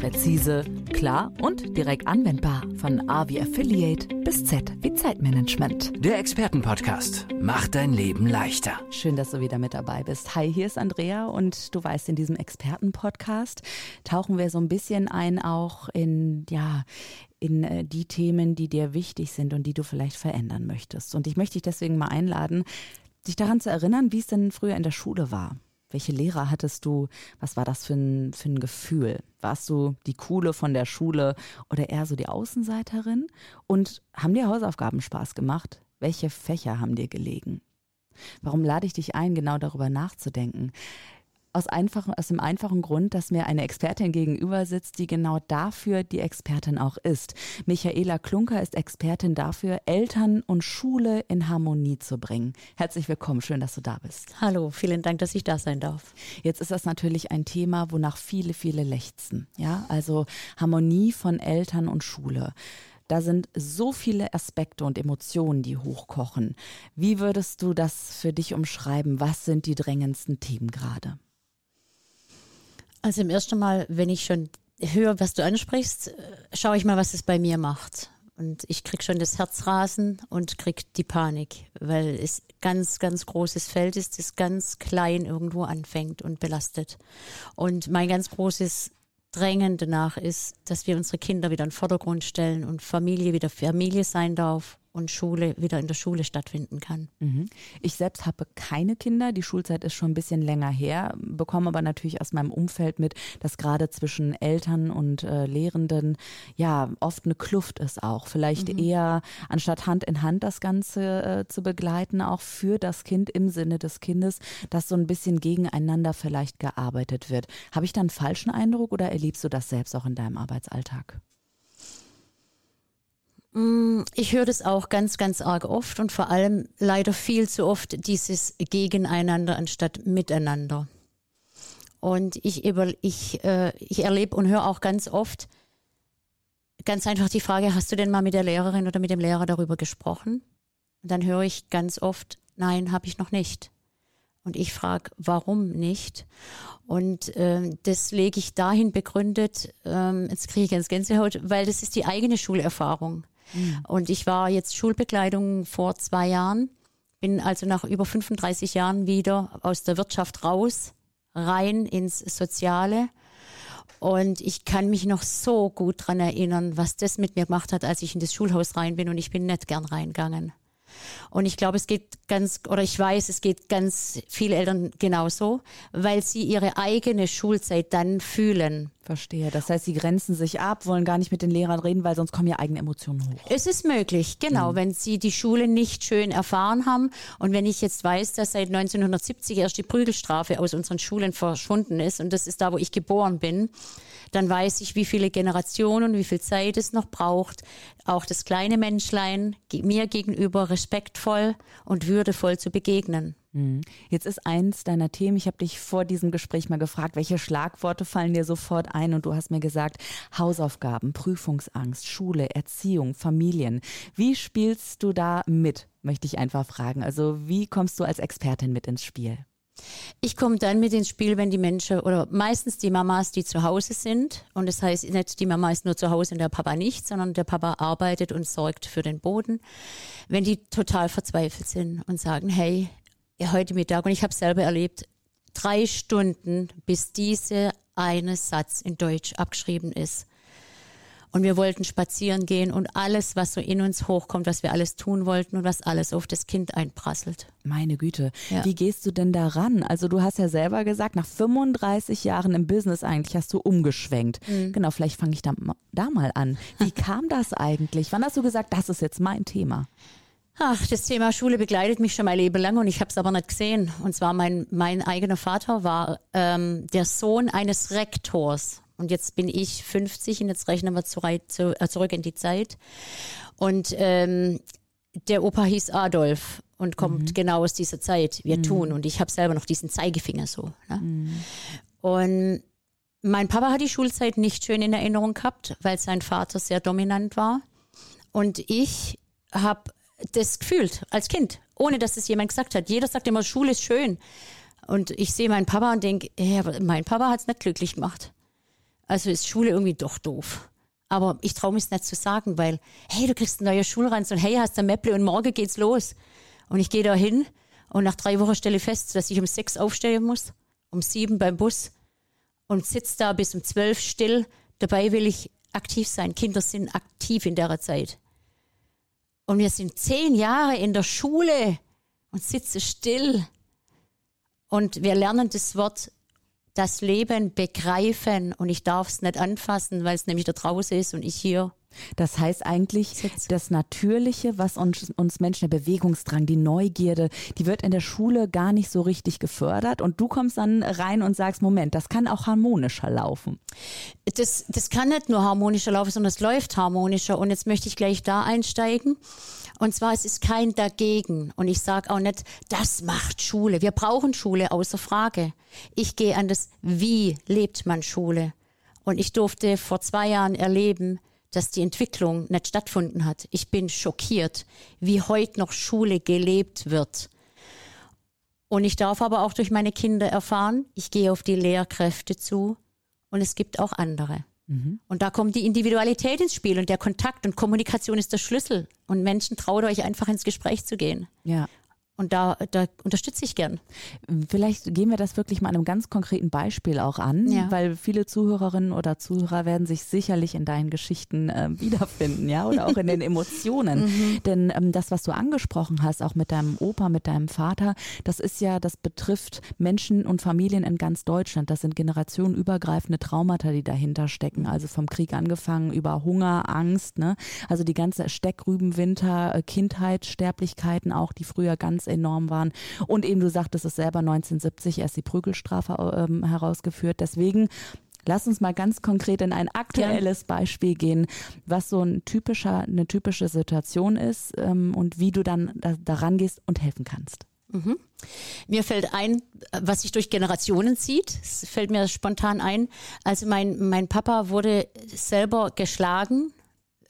Präzise, klar und direkt anwendbar. Von A wie Affiliate bis Z wie Zeitmanagement. Der Expertenpodcast macht dein Leben leichter. Schön, dass du wieder mit dabei bist. Hi, hier ist Andrea und du weißt, in diesem Expertenpodcast tauchen wir so ein bisschen ein auch in, ja, in äh, die Themen, die dir wichtig sind und die du vielleicht verändern möchtest. Und ich möchte dich deswegen mal einladen, dich daran zu erinnern, wie es denn früher in der Schule war. Welche Lehrer hattest du? Was war das für ein, für ein Gefühl? Warst du die Coole von der Schule oder eher so die Außenseiterin? Und haben dir Hausaufgaben Spaß gemacht? Welche Fächer haben dir gelegen? Warum lade ich dich ein, genau darüber nachzudenken? Aus, einfachen, aus dem einfachen Grund, dass mir eine Expertin gegenüber sitzt, die genau dafür die Expertin auch ist. Michaela Klunker ist Expertin dafür, Eltern und Schule in Harmonie zu bringen. Herzlich willkommen, schön, dass du da bist. Hallo, vielen Dank, dass ich da sein darf. Jetzt ist das natürlich ein Thema, wonach viele, viele lechzen. Ja, also Harmonie von Eltern und Schule. Da sind so viele Aspekte und Emotionen, die hochkochen. Wie würdest du das für dich umschreiben? Was sind die drängendsten Themen gerade? Also im ersten Mal, wenn ich schon höre, was du ansprichst, äh, schaue ich mal, was es bei mir macht. Und ich krieg schon das Herzrasen und krieg die Panik, weil es ganz, ganz großes Feld ist, das ganz klein irgendwo anfängt und belastet. Und mein ganz großes Drängen danach ist, dass wir unsere Kinder wieder in den Vordergrund stellen und Familie wieder Familie sein darf und Schule wieder in der Schule stattfinden kann. Mhm. Ich selbst habe keine Kinder, die Schulzeit ist schon ein bisschen länger her, bekomme aber natürlich aus meinem Umfeld mit, dass gerade zwischen Eltern und äh, Lehrenden ja oft eine Kluft ist auch. Vielleicht mhm. eher anstatt Hand in Hand das Ganze äh, zu begleiten, auch für das Kind im Sinne des Kindes, dass so ein bisschen gegeneinander vielleicht gearbeitet wird. Habe ich da einen falschen Eindruck oder erlebst du das selbst auch in deinem Arbeitsalltag? Mm, ich höre das auch ganz, ganz arg oft und vor allem leider viel zu oft dieses Gegeneinander anstatt Miteinander. Und ich, ich, äh, ich erlebe und höre auch ganz oft ganz einfach die Frage, hast du denn mal mit der Lehrerin oder mit dem Lehrer darüber gesprochen? Und dann höre ich ganz oft, nein, habe ich noch nicht. Und ich frage, warum nicht? Und äh, das lege ich dahin begründet, ähm, jetzt kriege ich ganz Gänsehaut, weil das ist die eigene Schulerfahrung. Mhm. Und ich war jetzt Schulbekleidung vor zwei Jahren, bin also nach über 35 Jahren wieder aus der Wirtschaft raus, rein ins Soziale. Und ich kann mich noch so gut dran erinnern, was das mit mir gemacht hat, als ich in das Schulhaus rein bin und ich bin nicht gern reingegangen. Und ich glaube, es geht ganz, oder ich weiß, es geht ganz viele Eltern genauso, weil sie ihre eigene Schulzeit dann fühlen. Verstehe. Das heißt, sie grenzen sich ab, wollen gar nicht mit den Lehrern reden, weil sonst kommen ja eigene Emotionen hoch. Es ist möglich, genau, mhm. wenn sie die Schule nicht schön erfahren haben. Und wenn ich jetzt weiß, dass seit 1970 erst die Prügelstrafe aus unseren Schulen verschwunden ist, und das ist da, wo ich geboren bin, dann weiß ich, wie viele Generationen, wie viel Zeit es noch braucht, auch das kleine Menschlein mir gegenüber respektvoll und würdevoll zu begegnen. Mhm. Jetzt ist eins deiner Themen, ich habe dich vor diesem Gespräch mal gefragt, welche Schlagworte fallen dir sofort ein und du hast mir gesagt, Hausaufgaben, Prüfungsangst, Schule, Erziehung, Familien. Wie spielst du da mit, möchte ich einfach fragen. Also wie kommst du als Expertin mit ins Spiel? Ich komme dann mit ins Spiel, wenn die Menschen oder meistens die Mamas, die zu Hause sind. Und das heißt nicht, die Mama ist nur zu Hause und der Papa nicht, sondern der Papa arbeitet und sorgt für den Boden. Wenn die total verzweifelt sind und sagen, hey, ja, heute Mittag, und ich habe selber erlebt, drei Stunden, bis dieser eine Satz in Deutsch abgeschrieben ist. Und wir wollten spazieren gehen und alles, was so in uns hochkommt, was wir alles tun wollten und was alles auf das Kind einprasselt. Meine Güte, ja. wie gehst du denn daran? Also du hast ja selber gesagt, nach 35 Jahren im Business eigentlich hast du umgeschwenkt. Mhm. Genau, vielleicht fange ich da, da mal an. Wie kam das eigentlich? Wann hast du gesagt, das ist jetzt mein Thema? Ach, das Thema Schule begleitet mich schon mein Leben lang und ich habe es aber nicht gesehen. Und zwar mein, mein eigener Vater war ähm, der Sohn eines Rektors und jetzt bin ich 50 und jetzt rechnen wir zu, äh, zurück in die Zeit. Und ähm, der Opa hieß Adolf und kommt mhm. genau aus dieser Zeit. Wir mhm. tun. Und ich habe selber noch diesen Zeigefinger so. Ne? Mhm. Und mein Papa hat die Schulzeit nicht schön in Erinnerung gehabt, weil sein Vater sehr dominant war. Und ich habe das gefühlt als Kind, ohne dass es jemand gesagt hat. Jeder sagt immer, Schule ist schön. Und ich sehe meinen Papa und denke, ja, mein Papa hat es nicht glücklich gemacht. Also ist Schule irgendwie doch doof. Aber ich traue mich es nicht zu sagen, weil, hey, du kriegst einen neuen Schulranz und hey, hast ein Mäpple und morgen geht's los. Und ich gehe da hin und nach drei Wochen stelle ich fest, dass ich um sechs aufstehen muss, um sieben beim Bus und sitze da bis um zwölf still. Dabei will ich aktiv sein. Kinder sind aktiv in der Zeit. Und wir sind zehn Jahre in der Schule und sitzen still. Und wir lernen das Wort das Leben begreifen und ich darf es nicht anfassen, weil es nämlich da draußen ist und ich hier das heißt eigentlich, Sitz. das Natürliche, was uns, uns Menschen, der Bewegungsdrang, die Neugierde, die wird in der Schule gar nicht so richtig gefördert. Und du kommst dann rein und sagst, Moment, das kann auch harmonischer laufen. Das, das kann nicht nur harmonischer laufen, sondern es läuft harmonischer. Und jetzt möchte ich gleich da einsteigen. Und zwar, es ist kein Dagegen. Und ich sage auch nicht, das macht Schule. Wir brauchen Schule, außer Frage. Ich gehe an das, wie lebt man Schule. Und ich durfte vor zwei Jahren erleben, dass die Entwicklung nicht stattgefunden hat. Ich bin schockiert, wie heute noch Schule gelebt wird. Und ich darf aber auch durch meine Kinder erfahren, ich gehe auf die Lehrkräfte zu und es gibt auch andere. Mhm. Und da kommt die Individualität ins Spiel und der Kontakt und Kommunikation ist der Schlüssel. Und Menschen traut euch einfach ins Gespräch zu gehen. Ja. Und da, da unterstütze ich gern. Vielleicht gehen wir das wirklich mal an einem ganz konkreten Beispiel auch an, ja. weil viele Zuhörerinnen oder Zuhörer werden sich sicherlich in deinen Geschichten äh, wiederfinden, ja, oder auch in den Emotionen. mhm. Denn ähm, das, was du angesprochen hast, auch mit deinem Opa, mit deinem Vater, das ist ja, das betrifft Menschen und Familien in ganz Deutschland. Das sind generationenübergreifende Traumata, die dahinter stecken. Also vom Krieg angefangen über Hunger, Angst, ne? Also die ganze Steckrübenwinter, äh, Kindheitssterblichkeiten auch, die früher ganz enorm waren. Und eben, du sagtest es selber, 1970 erst die Prügelstrafe ähm, herausgeführt. Deswegen Lass uns mal ganz konkret in ein aktuelles. Beispiel gehen, was so ein typischer, eine typische Situation ist ähm, und wie du dann da, daran gehst und helfen kannst. Mhm. Mir fällt ein, was sich durch Generationen zieht. Es fällt mir spontan ein. Also mein, mein Papa wurde selber geschlagen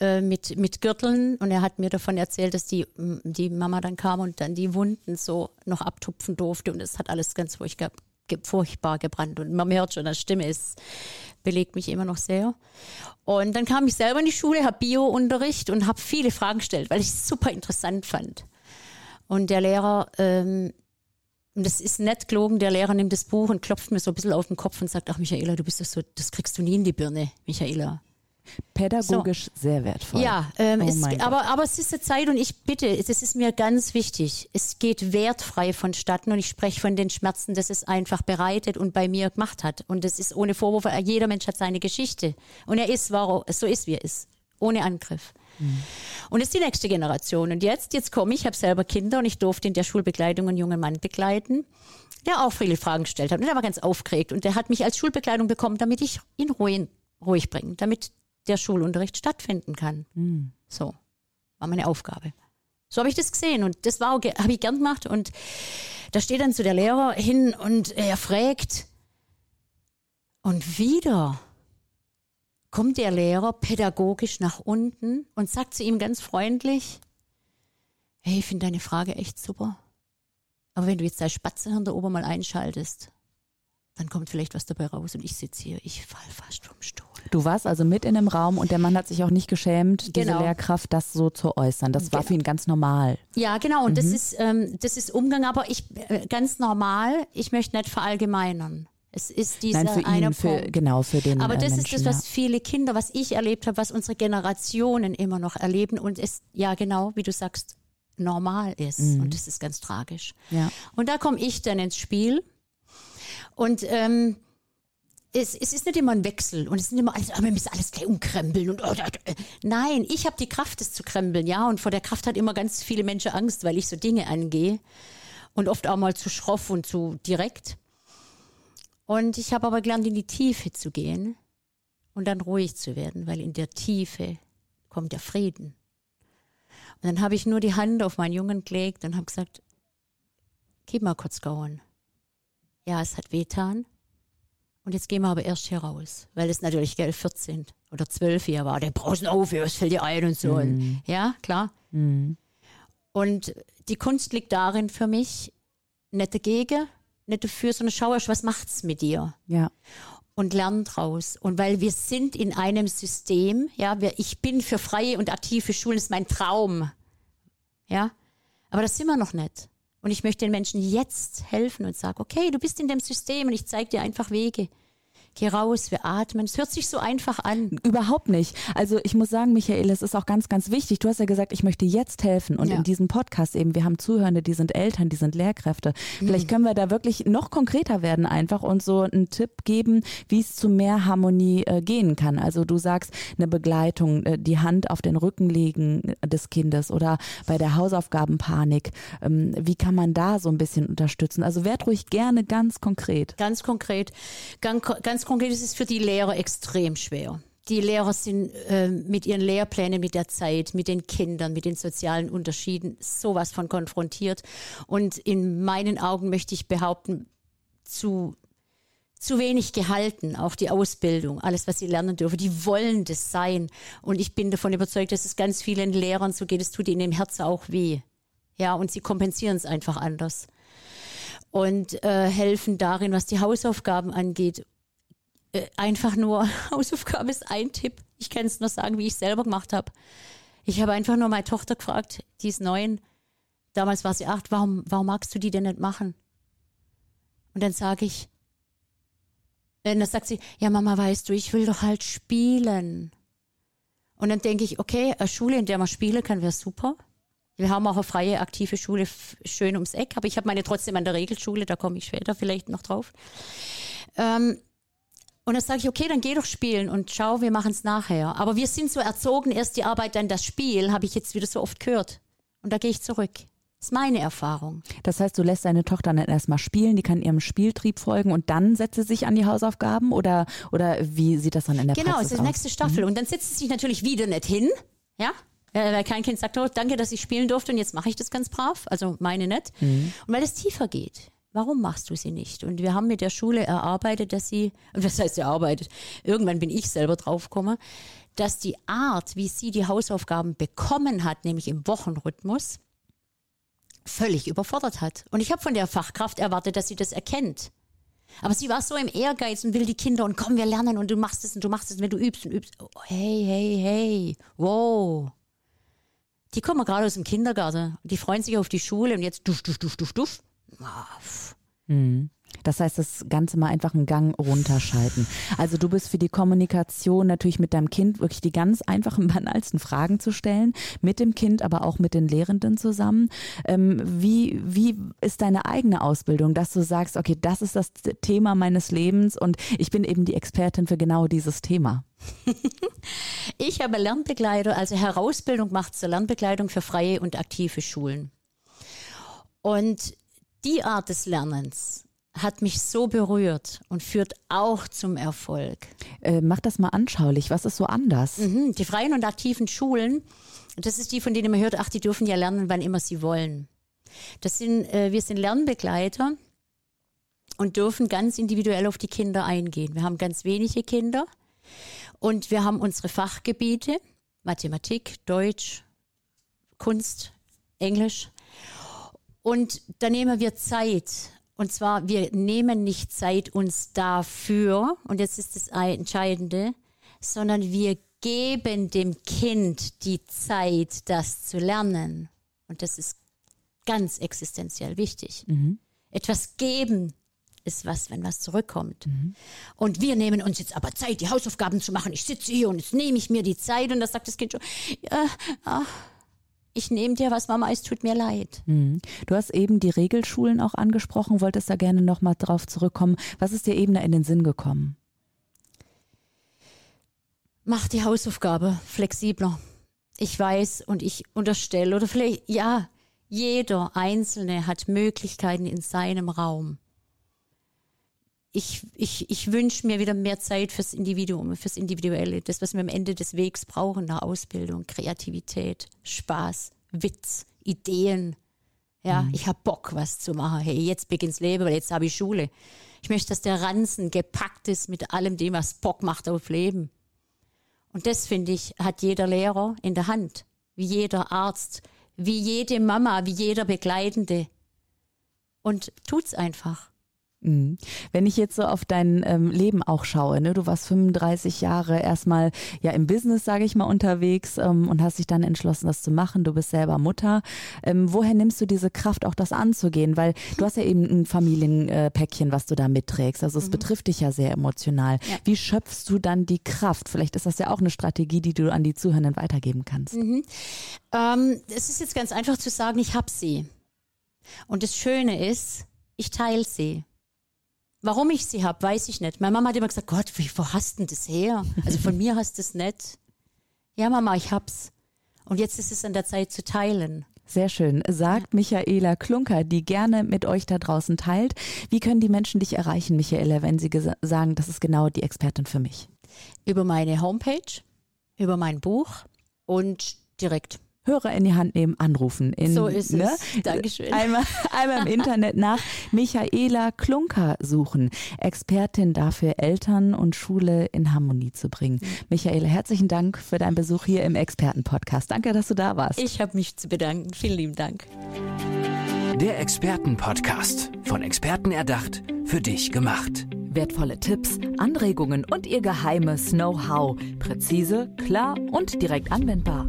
äh, mit, mit Gürteln und er hat mir davon erzählt, dass die, die Mama dann kam und dann die Wunden so noch abtupfen durfte und es hat alles ganz furchtbar, furchtbar gebrannt und man hört schon, das Stimme ist, belegt mich immer noch sehr. Und dann kam ich selber in die Schule, habe Bio-Unterricht und habe viele Fragen gestellt, weil ich es super interessant fand. Und der Lehrer, ähm, und das ist nett gelogen, der Lehrer nimmt das Buch und klopft mir so ein bisschen auf den Kopf und sagt, ach Michaela, du bist das so, das kriegst du nie in die Birne, Michaela. Pädagogisch so. sehr wertvoll. Ja, ähm, oh es, aber, aber es ist eine Zeit und ich bitte, das ist mir ganz wichtig. Es geht wertfrei vonstatten und ich spreche von den Schmerzen, dass es einfach bereitet und bei mir gemacht hat. Und das ist ohne Vorwurf, jeder Mensch hat seine Geschichte. Und er ist, warum, so ist, wie er ist. Ohne Angriff. Mhm. Und es ist die nächste Generation. Und jetzt, jetzt komme ich, ich habe selber Kinder und ich durfte in der Schulbegleitung einen jungen Mann begleiten, der auch viele Fragen gestellt hat. Und der war ganz aufgeregt. Und der hat mich als Schulbegleitung bekommen, damit ich ihn ruhig, ruhig bringe, damit der Schulunterricht stattfinden kann. Mhm. So war meine Aufgabe. So habe ich das gesehen und das war habe ich gern gemacht und da steht dann zu der Lehrer hin und er fragt und wieder kommt der Lehrer pädagogisch nach unten und sagt zu ihm ganz freundlich, hey, ich finde deine Frage echt super. Aber wenn du jetzt dein Spatzenhirn da oben mal einschaltest, dann kommt vielleicht was dabei raus und ich sitze hier, ich fall fast vom Stuhl. Du warst also mit in dem Raum und der Mann hat sich auch nicht geschämt, genau. diese Lehrkraft das so zu äußern. Das war genau. für ihn ganz normal. Ja, genau. Und mhm. das ist ähm, das ist Umgang, aber ich äh, ganz normal. Ich möchte nicht verallgemeinern. Es ist dieser Nein, für eine ihn, für, genau für den. Aber das Menschen, ist das, was viele Kinder, was ich erlebt habe, was unsere Generationen immer noch erleben und es ja genau, wie du sagst, normal ist. Mhm. Und das ist ganz tragisch. Ja. Und da komme ich dann ins Spiel und ähm, es, es ist nicht immer ein Wechsel und es ist nicht immer alles, aber wir müssen alles gleich umkrempeln und oh, nein, ich habe die Kraft, das zu krempeln, ja. Und vor der Kraft hat immer ganz viele Menschen Angst, weil ich so Dinge angehe und oft auch mal zu schroff und zu direkt. Und ich habe aber gelernt, in die Tiefe zu gehen und dann ruhig zu werden, weil in der Tiefe kommt der Frieden. Und dann habe ich nur die Hand auf meinen Jungen gelegt und habe gesagt, gib mal kurz Gauen. Ja, es hat wehtan, Und jetzt gehen wir aber erst hier raus, weil es natürlich gell, 14 oder 12 hier war. Der brauchst auf, was fällt dir ein und so. Mhm. Ja, klar. Mhm. Und die Kunst liegt darin für mich, nicht dagegen, nicht dafür, sondern schau erst, was macht's mit dir? Ja. Und lern draus. Und weil wir sind in einem System, ja, wir, ich bin für freie und aktive Schulen, das ist mein Traum. Ja, aber das sind wir noch nicht. Und ich möchte den Menschen jetzt helfen und sage, okay, du bist in dem System und ich zeige dir einfach Wege. Geh raus, wir atmen. Es hört sich so einfach an. Überhaupt nicht. Also ich muss sagen, Michael, es ist auch ganz, ganz wichtig. Du hast ja gesagt, ich möchte jetzt helfen. Und Ja. in diesem Podcast eben, wir haben Zuhörende, die sind Eltern, die sind Lehrkräfte. Vielleicht können wir da wirklich noch konkreter werden einfach und so einen Tipp geben, wie es zu mehr Harmonie äh, gehen kann. Also du sagst, eine Begleitung, äh, die Hand auf den Rücken legen des Kindes oder bei der Hausaufgabenpanik. Ähm, wie kann man da so ein bisschen unterstützen? Also werd ruhig gerne ganz konkret. Ganz konkret. Ganz, ganz konkret ist es für die Lehrer extrem schwer. Die Lehrer sind äh, mit ihren Lehrplänen, mit der Zeit, mit den Kindern, mit den sozialen Unterschieden sowas von konfrontiert. Und in meinen Augen möchte ich behaupten, zu, zu wenig gehalten, auch die Ausbildung, alles, was sie lernen dürfen. Die wollen das sein. Und ich bin davon überzeugt, dass es ganz vielen Lehrern so geht, es tut ihnen im Herzen auch weh. Ja, und sie kompensieren es einfach anders und äh, helfen darin, was die Hausaufgaben angeht. Äh, einfach nur, Hausaufgabe ist ein Tipp. Ich kann es nur sagen, wie ich selber gemacht habe. Ich habe einfach nur meine Tochter gefragt, die ist neun. Damals war sie acht. Warum, warum magst du die denn nicht machen? Und dann sage ich, äh, dann sagt sie, ja Mama, weißt du, ich will doch halt spielen. Und dann denke ich, okay, eine Schule, in der man spielen kann, wäre super. Wir haben auch eine freie, aktive Schule schön ums Eck, aber ich habe meine trotzdem an der Regelschule, da komme ich später vielleicht noch drauf. Ähm, und dann sage ich, okay, dann geh doch spielen und schau, wir machen es nachher. Aber wir sind so erzogen, erst die Arbeit, dann das Spiel, habe ich jetzt wieder so oft gehört. Und da gehe ich zurück. Das ist meine Erfahrung. Das heißt, du lässt deine Tochter dann erstmal spielen, die kann ihrem Spieltrieb folgen und dann setzt sie sich an die Hausaufgaben oder, oder wie sieht das dann in der Genau, es Praxis ist die aus? nächste Staffel. Und dann setzt sie sich natürlich wieder nicht hin. Ja? Weil kein Kind sagt, oh, danke, dass ich spielen durfte und jetzt mache ich das ganz brav. Also meine nicht. Und weil es tiefer geht. Warum machst du sie nicht? Und wir haben mit der Schule erarbeitet, dass sie, und was heißt erarbeitet? Irgendwann bin ich selber draufgekommen, dass die Art, wie sie die Hausaufgaben bekommen hat, nämlich im Wochenrhythmus, völlig überfordert hat. Und ich habe von der Fachkraft erwartet, dass sie das erkennt. Aber sie war so im Ehrgeiz und will die Kinder und komm, wir lernen und du machst es und du machst es, wenn du übst und übst. Oh, hey, hey, hey, wow. Die kommen gerade aus dem Kindergarten. Die freuen sich auf die Schule und jetzt duff, duff, duff, duff, duff. Mhm. Das heißt, das Ganze mal einfach einen Gang runterschalten. Also du bist für die Kommunikation natürlich mit deinem Kind wirklich die ganz einfachen, banalsten Fragen zu stellen, mit dem Kind, aber auch mit den Lehrenden zusammen. Ähm, wie, wie ist deine eigene Ausbildung, dass du sagst, okay, das ist das Thema meines Lebens und ich bin eben die Expertin für genau dieses Thema? Ich habe Lernbegleiter, also Herausbildung gemacht zur Lernbegleitung für freie und aktive Schulen. Und die Art des Lernens hat mich so berührt und führt auch zum Erfolg. Äh, mach das mal anschaulich. Was ist so anders? Mhm, die freien und aktiven Schulen, das ist die, von denen man hört, ach, die dürfen ja lernen, wann immer sie wollen. Das sind, äh, wir sind Lernbegleiter und dürfen ganz individuell auf die Kinder eingehen. Wir haben ganz wenige Kinder und wir haben unsere Fachgebiete, Mathematik, Deutsch, Kunst, Englisch. Und da nehmen wir Zeit. Und zwar, wir nehmen nicht Zeit uns dafür, und jetzt ist das Entscheidende, sondern wir geben dem Kind die Zeit, das zu lernen. Und das ist ganz existenziell wichtig. Etwas geben ist was, wenn was zurückkommt. Und wir nehmen uns jetzt aber Zeit, die Hausaufgaben zu machen. Ich sitze hier und jetzt nehme ich mir die Zeit und das sagt das Kind schon, ja, ach, ich nehme dir was, Mama, es tut mir leid. Mhm. Du hast eben die Regelschulen auch angesprochen, wolltest da gerne nochmal drauf zurückkommen. Was ist dir eben da in den Sinn gekommen? Mach die Hausaufgabe flexibler. Ich weiß und ich unterstelle oder vielleicht, ja, jeder Einzelne hat Möglichkeiten in seinem Raum. Ich, ich, ich wünsche mir wieder mehr Zeit fürs Individuum, fürs Individuelle, das, was wir am Ende des Wegs brauchen, nach Ausbildung, Kreativität, Spaß, Witz, Ideen. Ja, mhm. ich habe Bock, was zu machen. Hey, jetzt beginnt's Leben, weil jetzt habe ich Schule. Ich möchte, dass der Ranzen gepackt ist mit allem dem, was Bock macht auf Leben. Und das, finde ich, hat jeder Lehrer in der Hand, wie jeder Arzt, wie jede Mama, wie jeder Begleitende. Und tut's einfach. Mhm. Wenn ich jetzt so auf dein ähm, Leben auch schaue, ne? du warst 35 Jahre erstmal ja im Business, sage ich mal, unterwegs ähm, und hast dich dann entschlossen, das zu machen. Du bist selber Mutter. Ähm, woher nimmst du diese Kraft, auch das anzugehen? Weil du hast ja eben ein Familienpäckchen, was du da mitträgst. Also es mhm. betrifft dich ja sehr emotional. Ja. Wie schöpfst du dann die Kraft? Vielleicht ist das ja auch eine Strategie, die du an die Zuhörenden weitergeben kannst. Mhm. Ähm, es ist jetzt ganz einfach zu sagen, ich habe sie. Und das Schöne ist, ich teile sie. Warum ich sie habe, weiß ich nicht. Meine Mama hat immer gesagt, Gott, wie, wo hast du denn das her? Also von mir hast du es nicht. Ja, Mama, ich hab's. Und jetzt ist es an der Zeit zu teilen. Sehr schön. Sagt Michaela Klunker, die gerne mit euch da draußen teilt. Wie können die Menschen dich erreichen, Michaela, wenn sie sagen, das ist genau die Expertin für mich? Über meine Homepage, über mein Buch und direkt Hörer in die Hand nehmen, anrufen. In, so ist ne? es. Dankeschön. Einmal, einmal im Internet nach Michaela Klunker suchen. Expertin dafür, Eltern und Schule in Harmonie zu bringen. Mhm. Michaela, herzlichen Dank für deinen Besuch hier im Expertenpodcast. Danke, dass du da warst. Ich habe mich zu bedanken. Vielen lieben Dank. Der Expertenpodcast. Von Experten erdacht, für dich gemacht. Wertvolle Tipps, Anregungen und ihr geheimes Know-how. Präzise, klar und direkt anwendbar.